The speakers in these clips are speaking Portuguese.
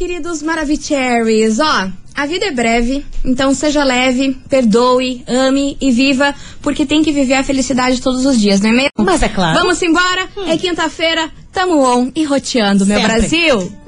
Queridos Maravicheries, ó, a vida é breve, então seja leve, perdoe, ame e viva, porque tem que viver a felicidade todos os dias, não é mesmo? Mas é claro. Vamos embora, é quinta-feira, tamo on e roteando, meu Sempre. Brasil.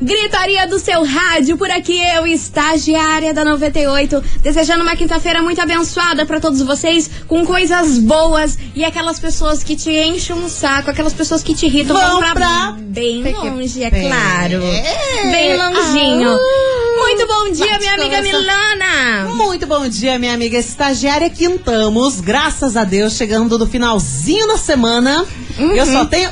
Gritaria do seu rádio, por aqui eu, estagiária da 98, desejando uma quinta-feira muito abençoada pra todos vocês, com coisas boas e aquelas pessoas que te enchem um saco, aquelas pessoas que te irritam, Vão vão pra, pra- bem longe, é bem- claro. Bem longinho. Ah. muito bom dia, minha amiga. Milana. Muito bom dia, minha amiga estagiária. Quintamos, graças a Deus, chegando no finalzinho da semana. Eu só tenho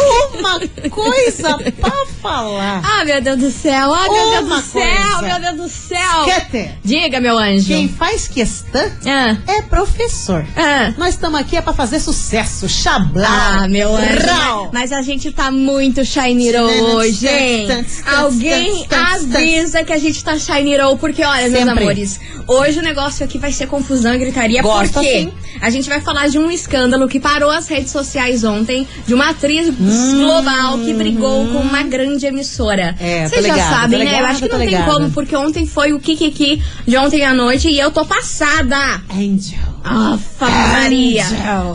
uma coisa pra falar. Ah, meu Deus do céu, ah, meu Deus do céu, coisa. meu Deus do céu. Quete, Diga, meu anjo. quem faz questão Ah, é professor. ah. Nós estamos aqui é pra fazer sucesso, chablar. Ah, meu anjo. Rau. Mas a gente tá muito shiny roll hoje, hein? Alguém avisa que a gente tá shiny roll, porque olha, meus Sempre. amores, hoje o negócio aqui vai ser confusão e gritaria, Gosto porque assim. a gente vai falar de um escândalo que parou as redes sociais ontem, de uma atriz global que brigou com uma grande emissora. Hum. É, Vocês já ligada, sabem, né? Eu acho que não tem ligada. como, porque ontem foi o Kikiki de ontem à noite e eu tô passada. Angel. Afa Maria.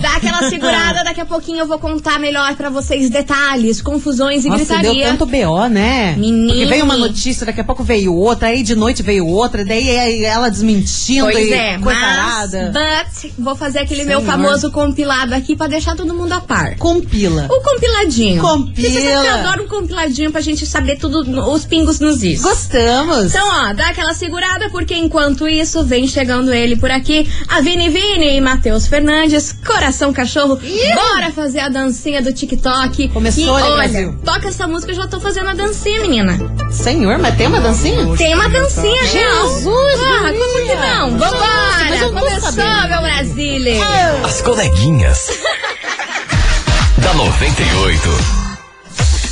Dá aquela segurada, daqui a pouquinho eu vou contar melhor pra vocês detalhes, confusões e Nossa, gritaria. deu tanto BO, né? Menino. Porque veio uma notícia, daqui a pouco veio outra, aí de noite veio outra, daí aí ela desmentindo Pois e é, mas but, vou fazer aquele meu Senhor. famoso compilado aqui pra deixar todo mundo a par. Compila. O compiladinho. Compila. Você sabe que eu adoro um compiladinho pra gente saber tudo, os pingos nos is. Gostamos. Então, ó, dá aquela segurada, porque enquanto isso, vem chegando ele por aqui, a Vini Vini e Matheus Fernandes, Coração Cachorro. Bora fazer a dancinha do TikTok. Começou, e, né, olha, Brasil? toca essa música, eu já tô fazendo a dancinha, menina. Senhor, mas tem uma dancinha? Tem uma dancinha, Jesus, Ah, como que não? Vambora! Começou, sabendo. meu Brasília. As coleguinhas. da 98.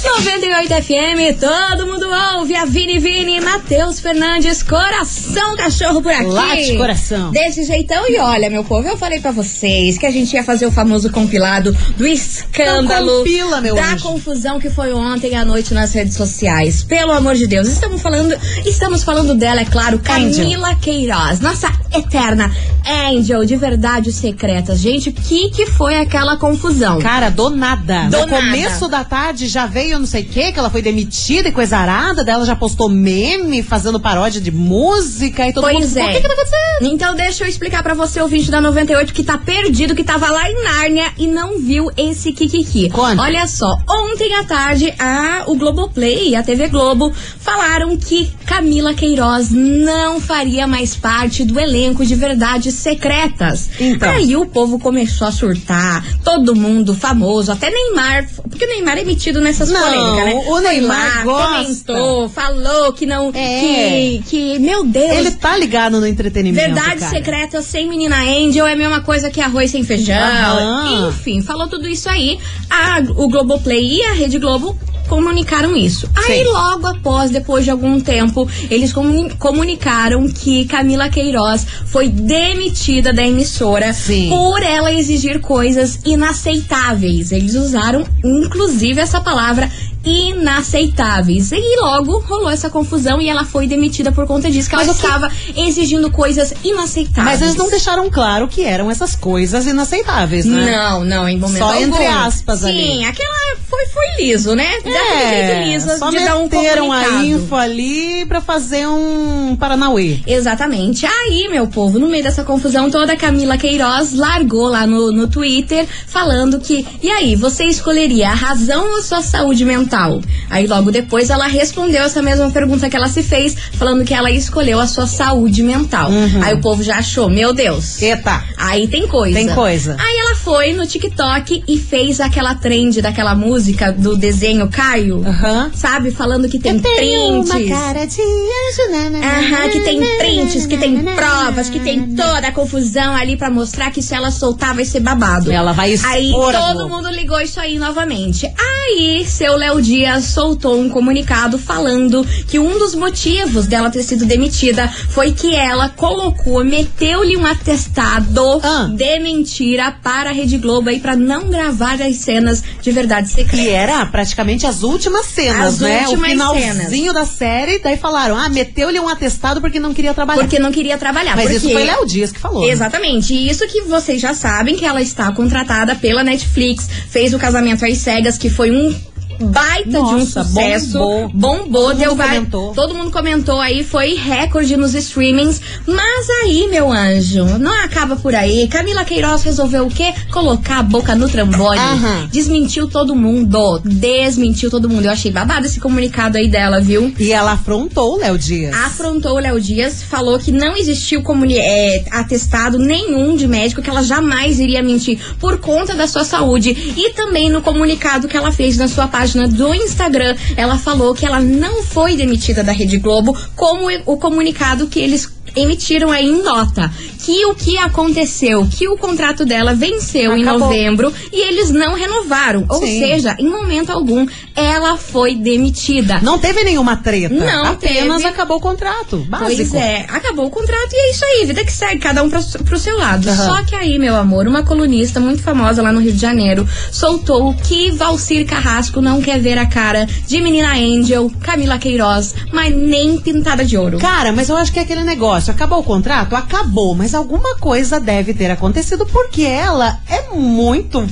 98 FM, todo mundo ouve a Vini Vini, Matheus Fernandes, coração cachorro por aqui. Late, coração. Desse jeitão, e olha, meu povo, eu falei pra vocês que a gente ia fazer o famoso compilado do escândalo, compila, meu da anjo. confusão que foi ontem à noite nas redes sociais. Pelo amor de Deus, estamos falando, estamos falando dela, é claro, Camila Queiroz, nossa eterna Angel de verdades secretas. Gente, o que que foi aquela confusão? Cara, do nada. Do no nada. começo da tarde já veio não sei o que, que ela foi demitida e coisa arada, dela já postou meme fazendo paródia de música e todo Pois mundo. é. O que que tá acontecendo? Então deixa eu explicar pra você, ouvinte da 98, que tá perdido, que tava lá em Nárnia e não viu esse Kikiki. Conta. Olha só, ontem à tarde, a, o Globoplay e a TV Globo falaram que Camila Queiroz não faria mais parte do elenco de Verdades Secretas. Então. Aí o povo começou a surtar, todo mundo famoso, até Neymar, porque o Neymar é metido nessas Não, polêmicas, né? o Neymar lá, comentou, falou que não, É. que, que, meu Deus, Ele tá ligado no entretenimento. Verdade cara. secreta sem menina Angel é a mesma coisa que arroz sem feijão. Aham. Enfim, falou tudo isso aí. A, o Globoplay e a Rede Globo comunicaram isso. Aí Sim. logo após, depois de algum tempo, eles comuni- comunicaram que Camila Queiroz foi demitida da emissora Sim. por ela exigir coisas inaceitáveis. Eles usaram inclusive essa palavra inaceitáveis. E logo rolou essa confusão e ela foi demitida por conta disso, que ela Mas que- estava exigindo coisas inaceitáveis. Mas eles não deixaram claro que eram essas coisas inaceitáveis, né? Não, não, em momento Só algum. entre aspas Sim, ali. aquela foi foi, liso, né? Daquele jeito liso É, só de dar um a info ali pra fazer um Paranauê. Exatamente. Aí, meu povo, no meio dessa confusão toda, a Camila Queiroz largou lá no, no Twitter falando que, e aí, você escolheria a razão ou sua saúde mental? Aí logo depois ela respondeu essa mesma pergunta que ela se fez, falando que ela escolheu a sua saúde mental. Aí o povo já achou, meu Deus. Eita. Aí tem coisa. Tem coisa. Aí ela foi no TikTok e fez aquela trend daquela música do desenho Caio. Aham. Sabe? Falando que tem prints. de anjo, né, né, Aham, que tem prints, que tem provas, que tem toda a confusão ali pra mostrar que se ela soltar vai ser babado. Ela vai expor Aí todo Globo. mundo ligou isso aí novamente. Aí seu Léo Dias soltou um comunicado falando que um dos motivos dela ter sido demitida foi que ela colocou, meteu-lhe um atestado Ah. de mentira para Rede Globo aí pra não gravar as cenas de verdade secreta. Que era praticamente as últimas cenas, As né? últimas o finalzinho da série, daí falaram, ah, meteu-lhe um atestado porque não queria trabalhar. Porque não queria trabalhar. Mas porque... isso foi Léo Dias que falou. né? Exatamente. E isso que vocês já sabem que ela está contratada pela Netflix, fez o casamento às cegas, que foi um baita de um Nossa, sucesso. bombou. Bombou, Todo deu mundo vai- comentou. Todo mundo comentou aí, foi recorde nos streamings. Mas aí, meu anjo, não acaba por aí. Camila Queiroz resolveu o quê? Colocar a boca no trambone. Aham. Desmentiu todo mundo. Desmentiu todo mundo. Eu achei babado esse comunicado aí dela, viu? E ela afrontou o Léo Dias. afrontou o Léo Dias, falou que não existiu comuni- é, atestado nenhum de médico, que ela jamais iria mentir por conta da sua saúde. E também no comunicado que ela fez na sua página do Instagram, ela falou que ela não foi demitida da Rede Globo, como o comunicado que eles emitiram aí em nota que o que aconteceu, que o contrato dela venceu em Acabou. novembro e eles não renovaram. Ou Sim. seja, em momento algum, ela foi demitida. Não teve nenhuma treta. Não Apenas teve. acabou o contrato. Básico. Pois é, acabou o contrato e é isso aí, vida que segue, cada um pro, pro seu lado. Aham. Só que aí, meu amor, uma colunista muito famosa lá no Rio de Janeiro soltou que Valcir Carrasco não quer ver a cara de menina Angel, Camila Queiroz, mas nem pintada de ouro. Cara, mas eu acho que é aquele negócio. Acabou o contrato? Acabou. Mas alguma coisa deve ter acontecido porque ela é muito.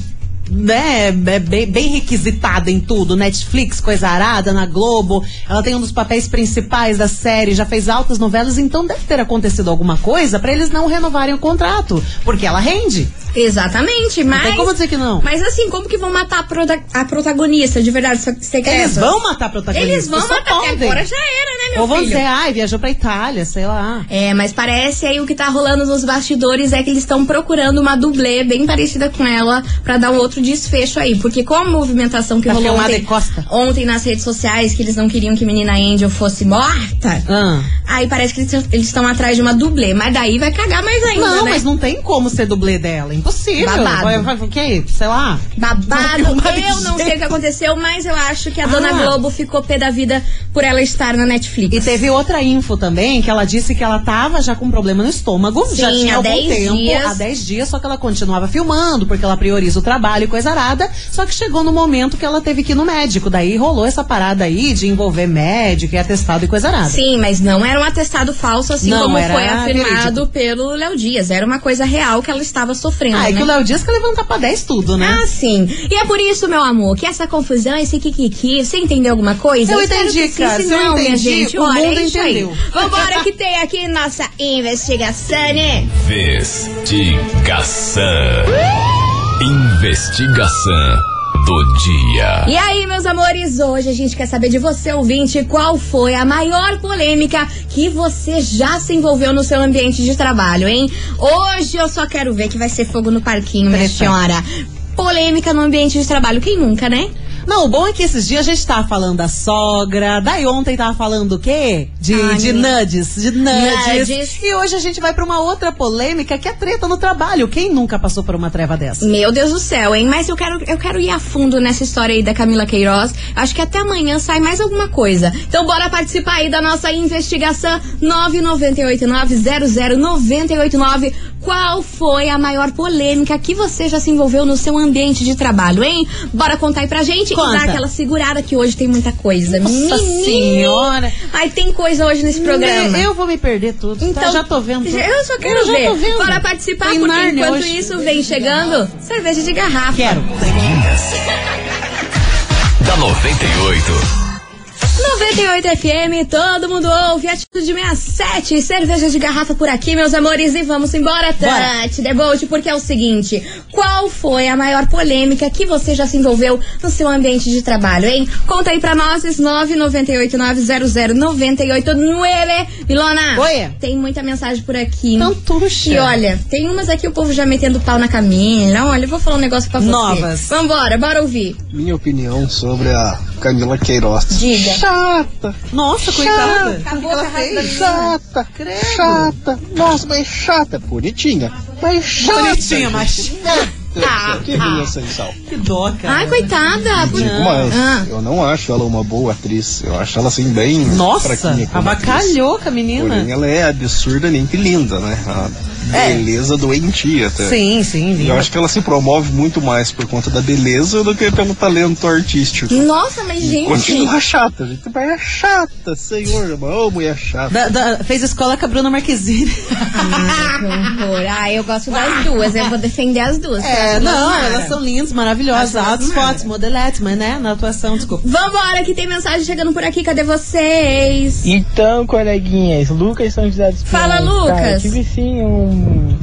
Né, é bem, bem requisitada em tudo. Netflix, coisa arada, na Globo. Ela tem um dos papéis principais da série, já fez altas novelas, então deve ter acontecido alguma coisa pra eles não renovarem o contrato. Porque ela rende. Exatamente, mas. tem como dizer que não. Mas assim, como que vão matar a, prota- a protagonista de verdade se- secreta? Eles vão matar a protagonista. Eles vão matar, podem. agora já era, né, meu Ou vão filho? dizer, ai, viajou pra Itália, sei lá. É, mas parece aí o que tá rolando nos bastidores é que eles estão procurando uma dublê bem parecida com ela pra dar um outro desfecho aí. Porque com a movimentação que Pra rolou filmar ontem, ontem nas redes sociais, que eles não queriam que menina Angel fosse morta, Ah. aí parece que eles estão atrás de uma dublê. Mas daí vai cagar mais ainda, Não, né? mas não tem como ser dublê dela. Impossível. Babado. O quê? Sei lá. Babado, eu não sei o que aconteceu, mas eu acho que a Dona Ah. Globo ficou pé da vida por ela estar na Netflix. E teve outra info também, que ela disse que ela tava já com problema no estômago, já Sim, tinha há algum 10 tempo, dias. há 10 dias, só que ela continuava filmando, porque ela prioriza o trabalho e coisa arada, só que chegou no momento que ela teve que ir no médico, daí rolou essa parada aí de envolver médico e atestado e coisa arada. Sim, mas não era um atestado falso, assim Não, como era foi afirmado verídico. pelo Léo Dias. Era uma coisa real que ela estava sofrendo. Ah, é né? que o Léo Dias quer levantar pra 10 tudo, né? Ah, sim. E é por isso, meu amor, que essa confusão, esse kikiki, você entendeu alguma coisa? Eu espero entendi, cara. Se Se eu não, minha entendi, gente, o olha, mundo é entendeu. aí. Vambora que tem aqui nossa investigação, né? Investigação. Investigação do dia. E aí, meus amores, hoje a gente quer saber de você, ouvinte, qual foi a maior polêmica que você já se envolveu no seu ambiente de trabalho, hein? Hoje eu só quero ver que vai ser fogo no parquinho, minha senhora. Polêmica no ambiente de trabalho, quem nunca, né? Não, o bom é que esses dias a gente tava falando da sogra, daí ontem tava falando o quê? De, Ai, de nudes, de nudes. Nudes. E hoje a gente vai pra uma outra polêmica que é treta no trabalho. Quem nunca passou por uma treva dessa? Meu Deus do céu, hein? Mas eu quero, eu quero ir a fundo nessa história aí da Camila Queiroz. Acho que até amanhã sai mais alguma coisa. Então bora participar aí da nossa investigação 998900989. Qual foi a maior polêmica que você já se envolveu no seu ambiente de trabalho, hein? Bora contar aí pra gente e Conta. dar aquela segurada que hoje tem muita coisa. Nossa Menino! senhora! Ai, tem coisa hoje nesse programa. Eu vou me perder tudo. Então, tá? já tô vendo. tudo. Eu só quero Eu já ver. tô vendo. Bora participar, Tô em porque Nárnia enquanto hoje. isso vem chegando cerveja de garrafa. Quero. Coleguinhas. 98. 98 FM, todo mundo ouve. Atitude 67, cerveja de garrafa por aqui, meus amores. E vamos embora, Tati Debolt, porque é o seguinte: qual foi a maior polêmica que você já se envolveu no seu ambiente de trabalho, hein? Conta aí pra nós, 998900989. Milona, Oi. tem muita mensagem por aqui. Então, tuxa. E olha, tem umas aqui o povo já metendo pau na Camila. Olha, eu vou falar um negócio pra você. Novas. Vambora, bora ouvir. Minha opinião sobre a Camila Queiroz. Diga. Chata, Nossa, coitada. Acabou O que ela com a raiva da fez? chata, Credo. chata. Nossa, mas chata, bonitinha. Mas chata. Bonitinha, mas gente. Deus, que vinha sem sal. Que dó, cara. Ai, coitada. Digo mais, Ah. eu não acho ela uma boa atriz. Eu acho ela assim bem Nossa, abacalhou com a Porém, menina. ela é absurdamente linda, né? É. beleza doentia até. Sim, sim, E eu linda. acho que ela se promove muito mais por conta da beleza do que pelo talento artístico. Nossa, mas gente. Continua chata, gente. Mas é chata, senhor. Ô, mulher chata. Da- da- fez escola com a Bruna Marquezine. Ah, eu gosto das duas. Eu vou defender as duas. É, não, mara. elas são lindas, maravilhosas. Mara. fotos, modeletes, mas né, na atuação, desculpa. Vambora, que tem mensagem chegando por aqui. Cadê vocês? Então, coleguinhas, Lucas São José dos Fala. Lucas. Cara, eu tive sim um,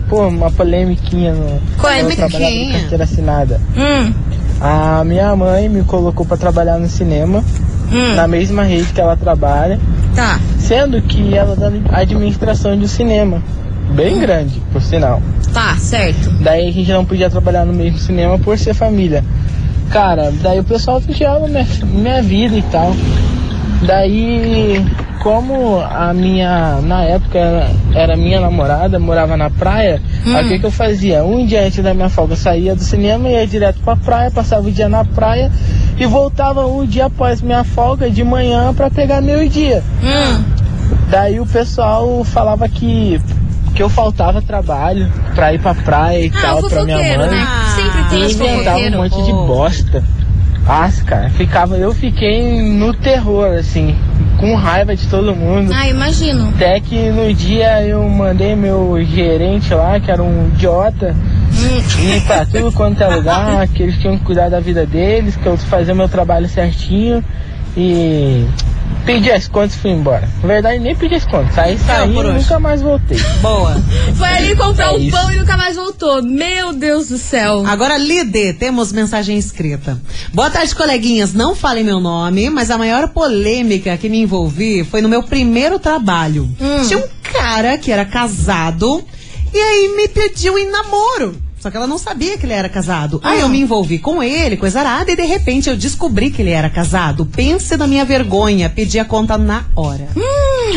pô, uma polemiquinha no trabalhava Polemiquinha? de carteira assinada. Hum, A minha mãe me colocou pra trabalhar no cinema, hum, na mesma rede que ela trabalha, tá. sendo que ela dá administração de um cinema, bem grande, por sinal. Tá, certo. Daí a gente não podia trabalhar no mesmo cinema por ser família. Cara, daí o pessoal vigiava minha, minha vida e tal. Daí, como a minha, na época, era, era minha namorada, morava na praia, aí o que, que eu fazia? Um dia antes da minha folga, eu saía do cinema, ia direto pra praia, passava o dia na praia e voltava um dia após minha folga, de manhã, pra pegar meu dia. Hum, Daí o pessoal falava que, que eu faltava trabalho pra ir pra praia e ah, tal, pra minha mãe. né? Sempre tem E inventava um monte de bosta. Nossa, cara, ficava, eu fiquei no terror, assim, com raiva de todo mundo. Ah, imagino. Até que no dia eu mandei meu gerente lá, que era um idiota, ir pra tudo quanto é lugar, que eles tinham que cuidar da vida deles, que eu fazia meu trabalho certinho e pedi as contas e fui embora. Na verdade, nem pedi as contas, saí, saí por e nunca mais voltei. Boa. Foi ali comprar É o isso. pão e nunca mais voltou. Meu Deus do céu. Agora, Lide, temos mensagem escrita. Boa tarde, coleguinhas. Não falem meu nome, mas a maior polêmica que me envolvi foi no meu primeiro trabalho. Hum. Tinha um cara que era casado e aí me pediu em namoro. Só que ela não sabia que ele era casado. Aí Hum. eu me envolvi com ele, coisa arada, e de repente eu descobri que ele era casado. Pense na minha vergonha, pedi a conta na hora.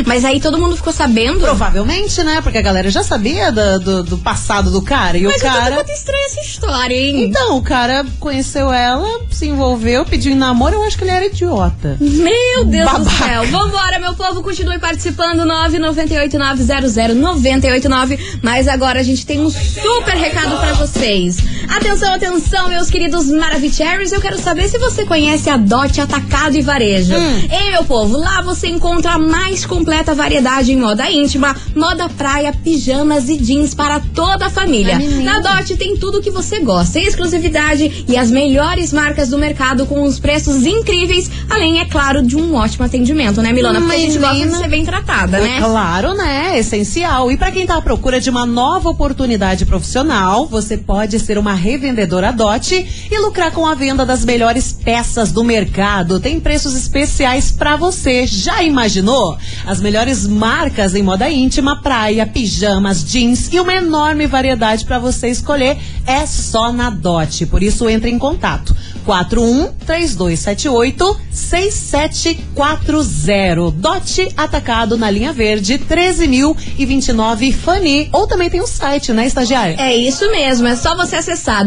Mas aí todo mundo ficou sabendo? Provavelmente, né? Porque a galera já sabia do, do, do passado do cara. E Mas o cara. muito estranha essa história, hein? Então, o cara conheceu ela, se envolveu, pediu em namoro, eu acho que ele era idiota. Meu Deus do Babaca. céu. Vambora, meu povo, continue participando. 998900989. Mas agora a gente tem um super recado pra vocês. Atenção, atenção, meus queridos Maravicheries. Eu quero saber se você conhece a Dot Atacado e Varejo. Ei, meu povo, lá você encontra a mais completa variedade em moda íntima, moda praia, pijamas e jeans para toda a família. Na Dot tem tudo o que você gosta, exclusividade e as melhores marcas do mercado com os preços incríveis, além, é claro, de um ótimo atendimento, né, Milona? Porque a gente gosta de Menina. ser bem tratada, né? Claro, né? Essencial. E pra quem tá à procura de uma nova oportunidade profissional, você pode ser uma revendedora DOT e lucrar com a venda das melhores peças do mercado. Tem preços especiais pra você. Já imaginou? As melhores marcas em moda íntima, praia, pijamas, jeans e uma enorme variedade pra você escolher é só na DOT. Por isso entre em contato. 41 3278 6740. Dote atacado na linha verde 13.029 Fanny. Ou também tem o site, né, estagiária? É isso mesmo, é só você acessar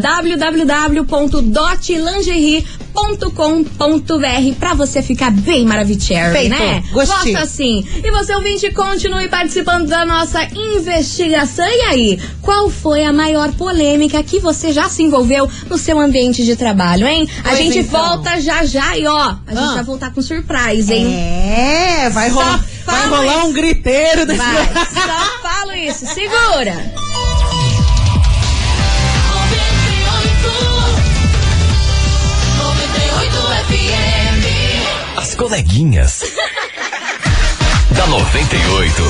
www.dotlingerie.com.br pra você ficar bem maravilhoso, né? Gostei. Assim. E você ouvinte, continue participando da nossa investigação. E aí, qual foi a maior polêmica que você já se envolveu no seu ambiente de trabalho, hein? A Pois gente então. volta já já e ó, a gente Ah. vai voltar com surprise, hein? É, vai rolar, vai rolar um griteiro desse Vai, só falo isso, segura. Coleguinhas. da 98.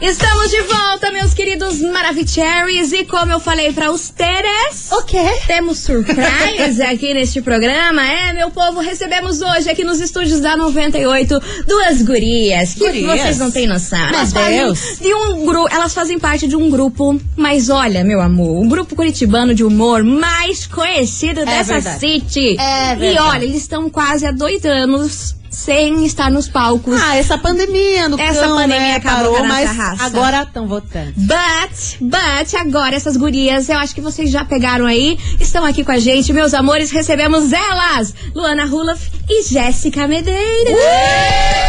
Estamos de volta, meus queridos Maravicheries. E como eu falei para os Teres, O quê? temos surpresa aqui neste programa. É, meu povo, recebemos hoje aqui nos estúdios da 98 duas gurias. Que Gurias? vocês não têm noção. Meu Elas fazem Deus. de um grupo, elas fazem parte de um grupo, mas olha, meu amor, um grupo curitibano de humor mais conhecido dessa verdade. city. É e verdade. olha, eles estão quase há dois anos sem estar nos palcos. Ah, essa pandemia no Essa cão, pandemia né, acabou parou, mas raça. agora estão votando. But, but, agora essas gurias, eu acho que vocês já pegaram aí, estão aqui com a gente, meus amores, recebemos elas, Luana Rulaf e Jéssica Medeiros. tudo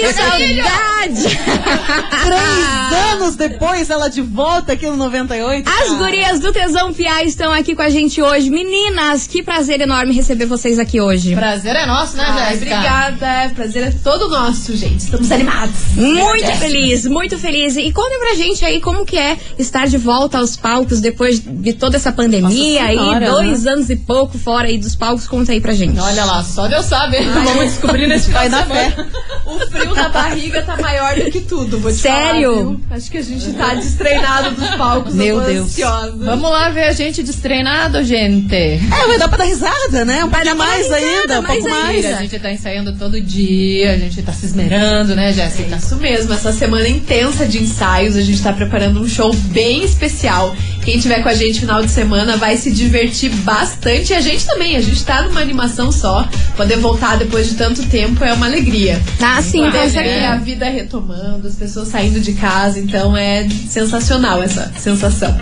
Que saudade! Três anos depois, ela de volta aqui no 98. As cara. gurias do Tesão Piá estão aqui com a gente hoje. Meninas, que prazer enorme receber vocês aqui hoje. Prazer é nosso, né, Ai, Jéssica? obrigada. Prazer é todo nosso, gente. Estamos animados. Muito feliz, muito feliz. E conta pra gente aí como que é estar de volta aos palcos depois de toda essa pandemia Nossa aí, dois anos e pouco fora aí dos palcos. Conta aí pra gente. Olha lá, só Deus sabe. Vamos descobrir nesse final Vai de semana. fé. O frio na barriga tá maior do que tudo, vou te Sério? falar, viu? Acho que a gente tá destreinado dos palcos. Meu Deus. ansiosa. Vamos lá ver a gente destreinado, gente. É, vai dar pra dar risada, né? Um pra mais risada, ainda, um mais pouco mais. ainda. A gente tá ensaiando todo dia, a gente tá se esmerando, né, Jéssica? Isso mesmo, essa semana intensa de ensaios, a gente tá preparando um show bem especial. Quem tiver com a gente final de semana vai se divertir bastante. E a gente também, a gente tá numa animação só. Poder voltar depois de tanto tempo é uma alegria. Ah, sim, com certeza. a vida retomando, as pessoas saindo de casa, então é sensacional essa sensação.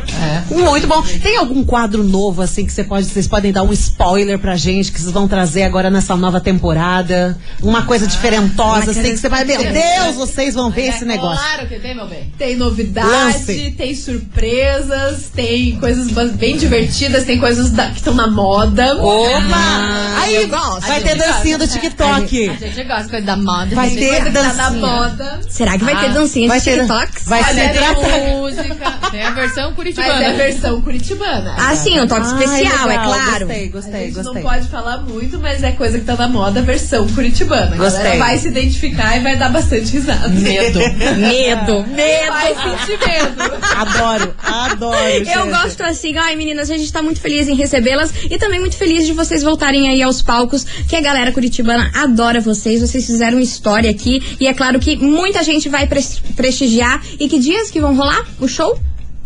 É. Muito bom. Tem algum quadro novo, assim, que você pode, vocês podem dar um spoiler pra gente, que vocês vão trazer agora nessa nova temporada? Uma coisa diferentosa, assim, que você vai, meu Deus, vocês vão ver esse negócio. Claro que tem, meu bem. Tem novidade, Lance. tem surpresas, tem coisas bem divertidas, tem coisas da- que estão na moda. Opa! Aí, vai ter dancinha do TikTok. A gente gosta de coisa da moda. Vai a gente ter Coisa que tá na dancinha. moda. Será que vai ter dancinha Vai de ter, TikToks? vai ser é tem música, tem a versão Mas curitibana. é a versão curitibana. Ah, sim, um toque Ai, especial, é legal, claro. Gostei, A gostei, gente gostei. não pode falar muito, mas é coisa que tá na moda, versão curitibana. A Gostei. galera vai se identificar e vai dar bastante risada. Medo. Medo, medo. Vai sentir medo. Adoro, adoro. Eu gosto assim, ai meninas, a gente tá muito feliz em recebê-las e também muito feliz de vocês voltarem aí aos palcos, que a galera curitibana adora vocês, vocês fizeram história aqui e é claro que muita gente vai pres- prestigiar. E que dias que vão rolar o show?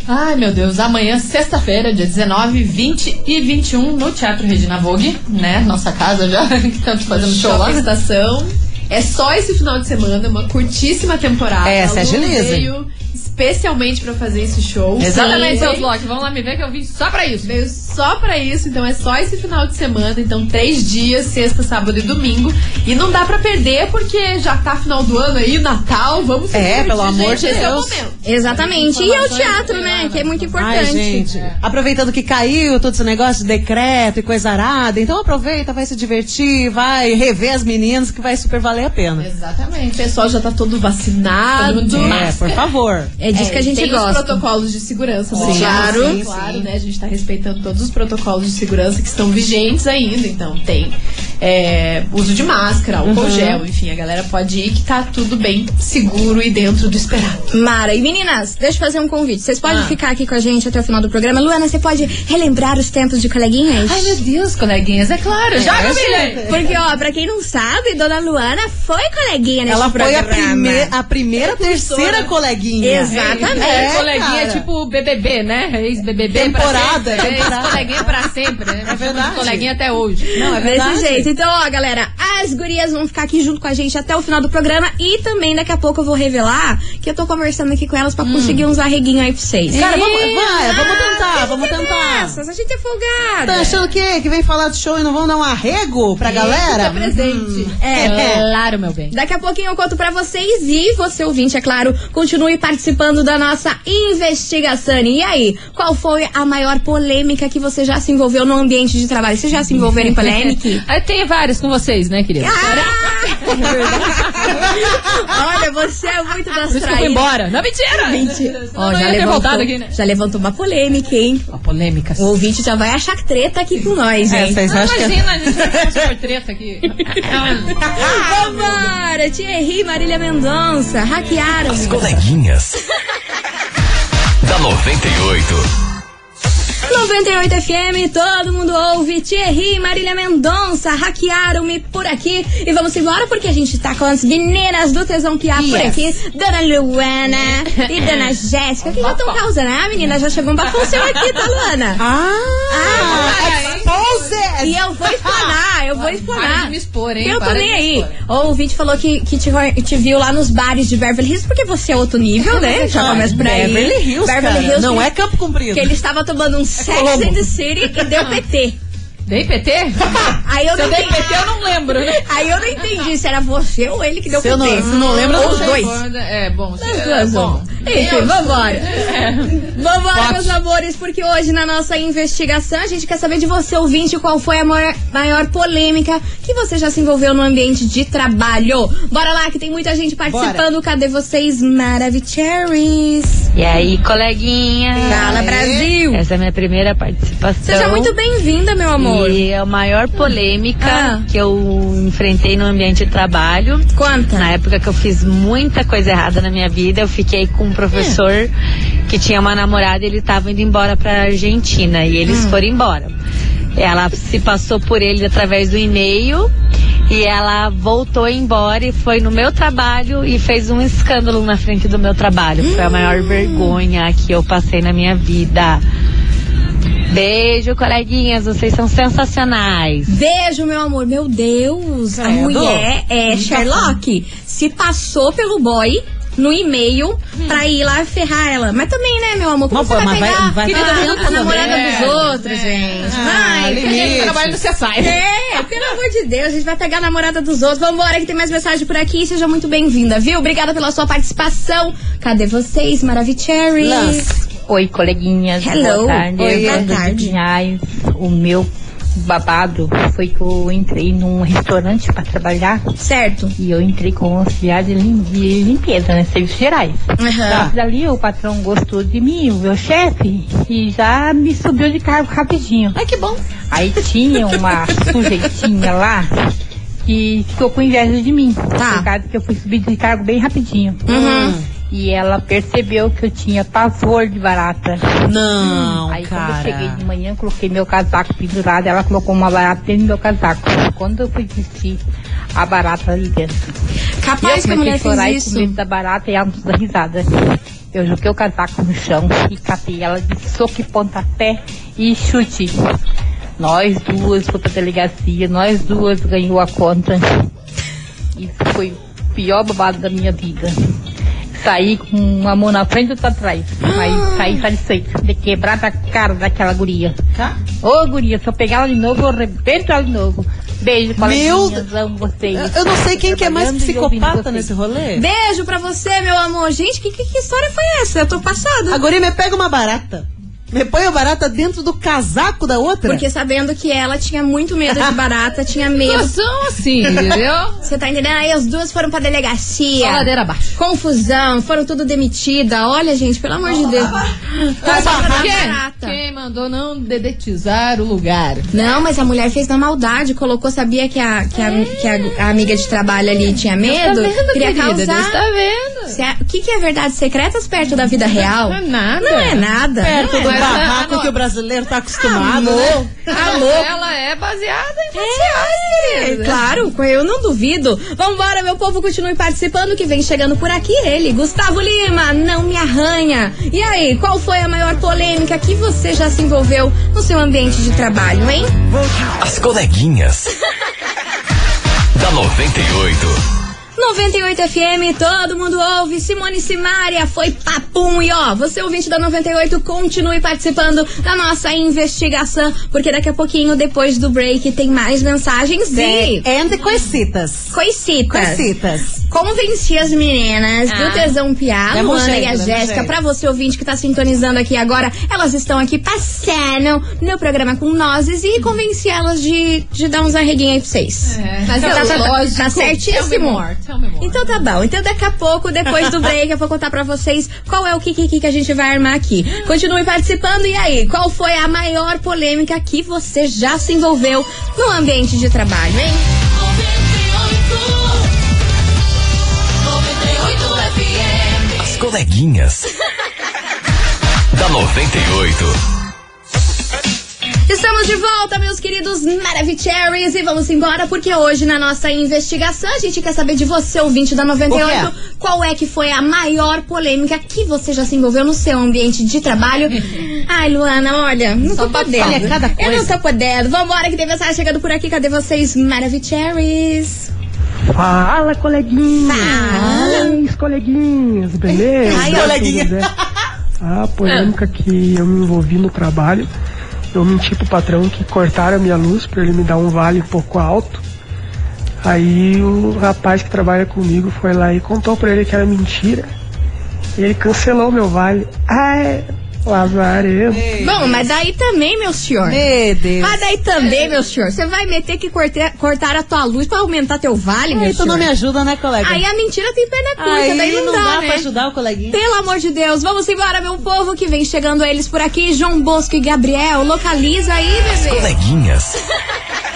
Ai, meu Deus, amanhã, sexta-feira, dia 19, 20 e 21, no Teatro Regina Vogue, né? Nossa casa já, que estamos fazendo show lá. Estação. É só esse final de semana, uma curtíssima temporada. É, se A Lu agilize. veio especialmente pra fazer esse show. Exatamente, seus Loki. Vamos lá me ver que eu vim só pra isso. Veio só pra isso, então é só esse final de semana. Então, três dias, sexta, sábado e domingo. E não dá pra perder, porque já tá final do ano aí, Natal. Vamos se É, pelo amor gente, de esse é o Deus. momento. Exatamente. E é o teatro, né? Que é muito importante. Ai, gente, aproveitando que caiu todo esse negócio de decreto e coisa arada, então aproveita, vai se divertir, vai rever as meninas, que vai super valer a pena. O Exatamente. pessoal já tá todo vacinado. Todo mundo de É, por favor. É disso que a gente tem gosta. os protocolos de segurança, Sim, claro. sim, claro, sim. né? A gente tá respeitando todos os protocolos de segurança que estão vigentes ainda. Então tem é, uso de máscara, álcool Uhum. gel, enfim, a galera pode ir que tá tudo bem seguro e dentro do esperado. Mara, e meninas, deixa eu fazer um convite. Vocês podem Ah. ficar aqui com a gente até o final do programa. Luana, você pode relembrar os tempos de coleguinhas? Ai, meu Deus, coleguinhas, é claro. Joga, gente. filha. Porque, ó, pra quem não sabe, Dona Luana foi coleguinha nesse Ela foi a, programa. prime a primeira, terceira coleguinha. Exatamente. É, É, coleguinha tipo BBB, né? Ex-BBB Temporada, pra sempre. temporada. Ex-coleguinha pra sempre, né? É verdade. Coleguinha até hoje. Não, é verdade. Desse jeito. Então, ó, galera, as gurias vão ficar aqui junto com a gente até o final do programa. E também daqui a pouco eu vou revelar que eu tô conversando aqui com elas pra conseguir uns arreguinhos aí pra vocês. Cara, vamos, vai, vamos tentar, vamos tentar. Nossa, a gente é folgada. Tá achando o quê? Que vem falar do show e não vão dar um arrego pra galera? Fica presente. É, Claro, meu bem. Daqui a pouquinho eu conto pra vocês e você ouvinte, é claro, continue participando da nossa investigação. E aí, qual foi a maior polêmica que você já se envolveu no ambiente de trabalho? Você já se envolveu em polêmica? Aí tem vários com vocês, né, querida? Ah! Olha, você é muito das Por isso que eu traídas. embora. Não, mentira! Mentira. Ó, Não, já, levantou, aqui, né? já levantou uma polêmica, hein? Uma polêmica. O ouvinte já vai achar treta aqui com nós, É, hein? vocês Não, acham que. imagina, a gente vai por treta aqui. Vambora! Thierry, Marília Mendonça, hackearam. As coleguinhas. da 98. 98 FM, todo mundo ouve. Thierry, Marília Mendonça, hackearam-me por aqui. E vamos embora porque a gente tá com as meninas do Tesão Piá por Yes. aqui. Dona Luana e Dona Jéssica, que já estão causando, né? A menina já chegou um seu aqui, tá, Luana? Ah! E eu vou explanar, eu vou explanar. me expor, hein? Eu tô nem aí. expor. O ouvinte falou que, que te, te viu lá nos bares de Beverly Hills, porque você é outro nível, né? Já começa por aí. Beverly Hills, Beverly cara. Hills Não que- é Campo Comprido. Que ele estava tomando um Sex Colombo. and the City e deu PT. Dei PT? Aí eu Se não eu dei. PT, eu não lembro, né? Aí eu não entendi se era você ou ele que deu Se eu PT. não- se não lembra, Ou os dois. É, bom. se- é, bom. Vamos. Enfim, vambora. Vambora, Pote. meus amores, porque hoje na nossa investigação a gente quer saber de você, ouvinte, qual foi a maior, maior polêmica que você já se envolveu no ambiente de trabalho. Bora lá, que tem muita gente participando. Cadê vocês, Maravicheries? E aí, coleguinha? Fala, Brasil! Essa é a minha primeira participação. Seja muito bem-vinda, meu amor. E a maior polêmica Ah. que eu enfrentei no ambiente de trabalho. Conta. Na época que eu fiz muita coisa errada na minha vida, eu fiquei com um professor que tinha uma namorada e ele estava indo embora pra Argentina. E eles foram embora. Ela se passou por ele através do e-mail. E ela voltou embora e foi no meu trabalho e fez um escândalo na frente do meu trabalho. Foi a maior vergonha que eu passei na minha vida. Beijo, coleguinhas, vocês são sensacionais. Beijo, meu amor. Meu Deus, a Credo. mulher é Sherlock. Se passou pelo boy no e-mail pra ir lá ferrar ela. Mas também, né, meu amor? Como Não, você vai mas vai- pegar vai- a, Querida, a namorada é, dos outros, é. gente? Ah, Vai, limite. Trabalho no CSI. é, pelo amor de Deus, a gente vai pegar a namorada dos outros. Vambora, que tem mais mensagem por aqui. Seja muito bem-vinda, viu? Obrigada pela sua participação. Cadê vocês, Maravicherry? Oi, coleguinhas. Hello. Boa tarde. Oi, boa tarde. Pinhais. O meu babado foi que eu entrei num restaurante para trabalhar Certo. e eu entrei com auxiliar de, lim- de limpeza, né? Serviços gerais. Mas dali o patrão gostou de mim, o meu chefe, e já me subiu de cargo rapidinho. Ai, que bom. Aí tinha uma sujeitinha lá que ficou com inveja de mim. Tá. Por causa que eu fui subir de cargo bem rapidinho. Uhum. E ela percebeu que eu tinha pavor de barata. Não, Aí quando eu cara. cheguei de manhã, coloquei meu casaco pendurado, ela colocou uma barata dentro do meu casaco. Quando eu fui vestir, a barata ali dentro. Capaz e que a mulher chorar fez e com isso. medo da barata e ela não dá risada. Eu joguei o casaco no chão e catei ela de soco e pontapé e chute. Nós duas fomos pra delegacia, nós duas ganhou a conta. Isso foi o pior babado da minha vida. Saí com uma mão na frente e outra atrás. Mas saí satisfeito de quebrar a cara daquela guria. Tá? Ô guria, se eu pegar ela de novo, eu arrebento ela de novo. Beijo, Meu coleguinhas, amo vocês. Eu, não sei quem que é mais psicopata nesse rolê. Beijo pra você, meu amor. Gente, que, que, que história foi essa? Eu tô passada. A guria me pega uma barata. Me põe a barata dentro do casaco da outra. Porque sabendo que ela tinha muito medo de barata, tinha medo. Situação assim, entendeu? Você tá entendendo? Aí as duas foram pra delegacia. Só ladeira abaixo. Confusão, foram tudo demitida. Olha, gente, pelo amor de Deus. Tá Quem? barata. Quem mandou não dedetizar o lugar? Não, mas a mulher fez na maldade, colocou, sabia que a, que a, que a, a amiga de trabalho ali tinha medo, tá vendo, queria querida? Deus causar. tá vendo. É- O que, que é verdades secretas perto da vida real? Não é nada. Não é nada. Perto do Mas, barraco que o brasileiro tá acostumado, Amor. né? A novela é baseada em fatos reais, É, claro, eu não duvido. Vambora, meu povo, continue participando que vem chegando por aqui ele, Gustavo Lima, não me arranha. E aí, qual foi a maior polêmica que você já se envolveu no seu ambiente de trabalho, hein? As coleguinhas. da 98. 98 FM, todo mundo ouve. Simone Simaria foi papum. E ó, você ouvinte da 98, continue participando da nossa investigação, porque daqui a pouquinho, depois do break, tem mais mensagens e and coisitas. coisitas. Coisitas. Convenci as meninas Ah. do Tesão Piá, É Luana jeito, e a Jéssica, pra você ouvinte que tá sintonizando aqui agora, elas estão aqui passando no programa com nós e convenci elas de, de dar uns arreguinhos aí pra vocês. É, mas Tá- é tá- tá- lógico. tá certíssimo. Tell me more, tell me more. Então tá bom. Então daqui a pouco, depois do break, eu vou contar pra vocês qual é o Kiki que a gente vai armar aqui. Continue participando. E aí, qual foi a maior polêmica que você já se envolveu no ambiente de trabalho, hein? Coleguinhas. da 98. Estamos de volta, meus queridos Maravicheries, e vamos embora porque hoje na nossa investigação a gente quer saber de você, ouvinte da 98, O quê? qual é que foi a maior polêmica que você já se envolveu no seu ambiente de trabalho. Ai, Luana, olha, não tô podendo. Olha, cada Eu não tô podendo. Vambora que tem mensagem chegando por aqui. Cadê vocês, Maravicheries? Fala, coleguinhas! Fala. Ai, coleguinhas, beleza? Ai, coleguinha. A polêmica que eu me envolvi no trabalho, eu menti pro patrão que cortaram a minha luz pra ele me dar um vale um pouco alto. Aí o rapaz que trabalha comigo foi lá e contou pra ele que era mentira. E ele cancelou meu vale. Ai, lazarento. Bom, mas daí também, meu senhor. Meu Deus. Mas daí também, meu senhor, você vai meter que cortar, cortar a tua luz pra aumentar teu vale, meu Aí tu senhor? não me ajuda, né, colega? Aí a mentira tem perna curta, Aí daí não, dá, né? pra ajudar o coleguinha. Pelo amor de Deus, vamos embora, meu povo, que vem chegando eles por aqui. João Bosco e Gabriel, localiza aí, bebê. Coleguinhas.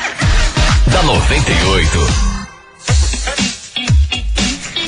da 98.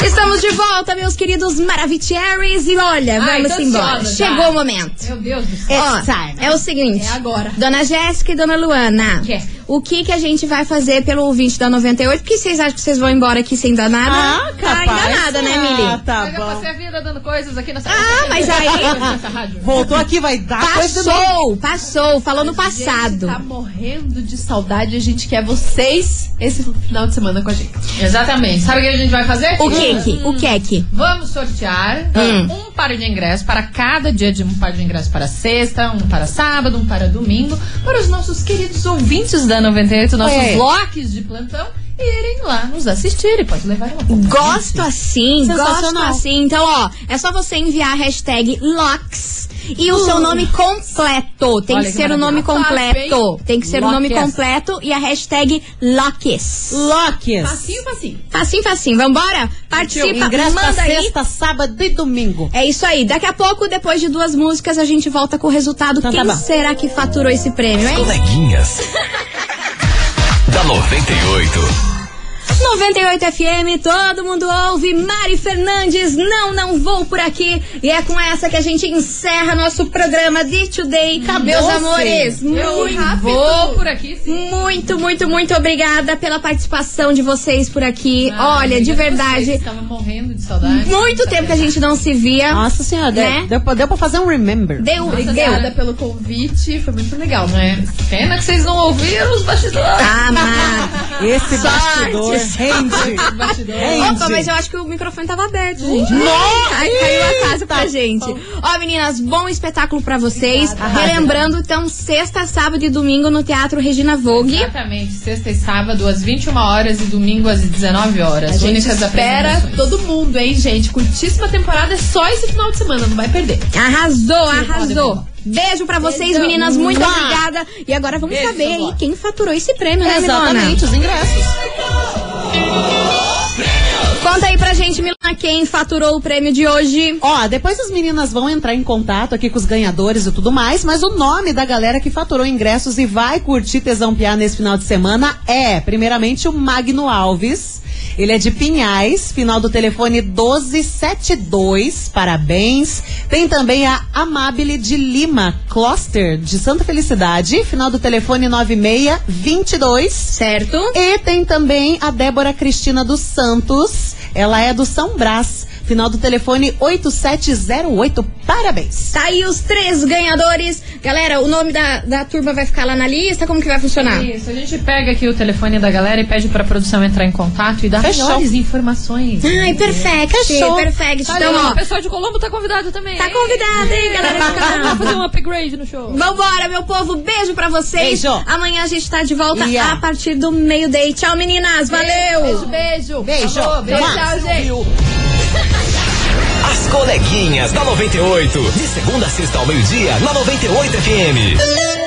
Estamos de volta, meus queridos Maravicheries. E olha, Ai, vamos embora. ansiosa já. Chegou o momento. Meu Deus do céu. Ó, é o seguinte. É agora. Dona Jéssica e Dona Luana. Quê? O que que a gente vai fazer pelo ouvinte da 98? Porque vocês acham que vocês vão embora aqui sem dar nada? Ah, Tá capaz. enganada, né, Ah, Mili? tá Mas eu bom. passei a vida dando coisas aqui nessa Ah, mas aí-. Voltou aqui, vai dar. Passou, passou. Falou no A gente passado. tá morrendo de saudade. A gente quer vocês esse final de semana com a gente. Exatamente. Sabe o que a gente vai fazer? O que que? O que que? Vamos sortear Hum. um par de ingressos para cada dia de um par de ingressos para sexta, um para sábado, um para domingo, para os nossos queridos ouvintes da 98, nossos É. locks de plantão, irem lá nos assistir. E pode levar uma Gosto assim, gosto assim. Então, ó, é só você enviar a hashtag LOCKS e o seu nome completo. Tem Olha que que ser o nome completo. Tem que ser o nome completo e a hashtag LOCKS. Locks. Facinho, facinho. Facinho, facinho. Vambora? Participa, Ingresso pra manda aí. sexta, sábado e domingo. É isso aí. Daqui a pouco, depois de duas músicas, a gente volta com o resultado. Então tá Quem bom. será que faturou esse prêmio, hein? Coleguinhas. da 98. 98 FM, todo mundo ouve. Mari Fernandes, não, não vou por aqui. E é com essa que a gente encerra nosso programa de Today. Meus Acabou-se. amores, Eu muito, vou por aqui, sim. muito, muito, muito obrigada pela participação de vocês por aqui. Ah, Olha, de obrigada verdade, vocês, Tava morrendo de saudade. muito tempo que a gente não se via. Nossa senhora, Né? deu, deu, pra- deu pra fazer um remember. Deu, Obrigada deu. pelo convite. Foi muito legal, né? Pena que vocês não ouviram os bastidores. Ah, Mar. Esse bastidor rende. Rende. Opa, mas eu acho que o microfone tava aberto, gente. Ai, caiu a casa pra gente. Ó, meninas, bom espetáculo pra vocês. Relembrando, então, sexta, sábado e domingo no Teatro Regina Vogue. Exatamente, sexta e sábado às 21 horas e domingo às 19 horas. A gente Únicas espera todo mundo, hein, gente? Curtíssima temporada é só esse final de semana, não vai perder. Arrasou, arrasou. Beijo pra vocês, Beijo. meninas. Muito Mua. obrigada. E agora vamos Beijo, saber aí quem faturou esse prêmio, né? Exatamente, os ingressos. Conta aí pra gente, Milona, quem faturou o prêmio de hoje. Ó, depois as meninas vão entrar em contato aqui com os ganhadores e tudo mais, mas o nome da galera que faturou ingressos e vai curtir Tesão Piá nesse final de semana é, primeiramente, o Magno Alves. Ele é de Pinhais, final do telefone 1272, parabéns. Tem também a Amabile de Lima, Cluster, de Santa Felicidade, final do telefone 9622. Certo? E tem também a Débora Cristina dos Santos. Ela é do São Brás. final do telefone 8708. Parabéns. Tá aí os três ganhadores. Galera, o nome da, da turma vai ficar lá na lista? Como que vai funcionar? Isso, a gente pega aqui o telefone da galera e pede pra produção entrar em contato e dar Fechou. melhores informações. Ai, perfect. Fechou. Perfect. Tá Então, ó, o pessoal de Colombo tá convidado também. tá convidado, hein, galera? Vamos fazer um upgrade no show. Vambora, meu povo. Beijo pra vocês. Beijo. Amanhã a gente tá de volta Yeah. a partir do meio-day. Tchau, meninas. Valeu. Beijo, beijo. Beijo. Beijo, tchau, gente. As coleguinhas da 98. De segunda a sexta ao meio-dia, na 98 FM.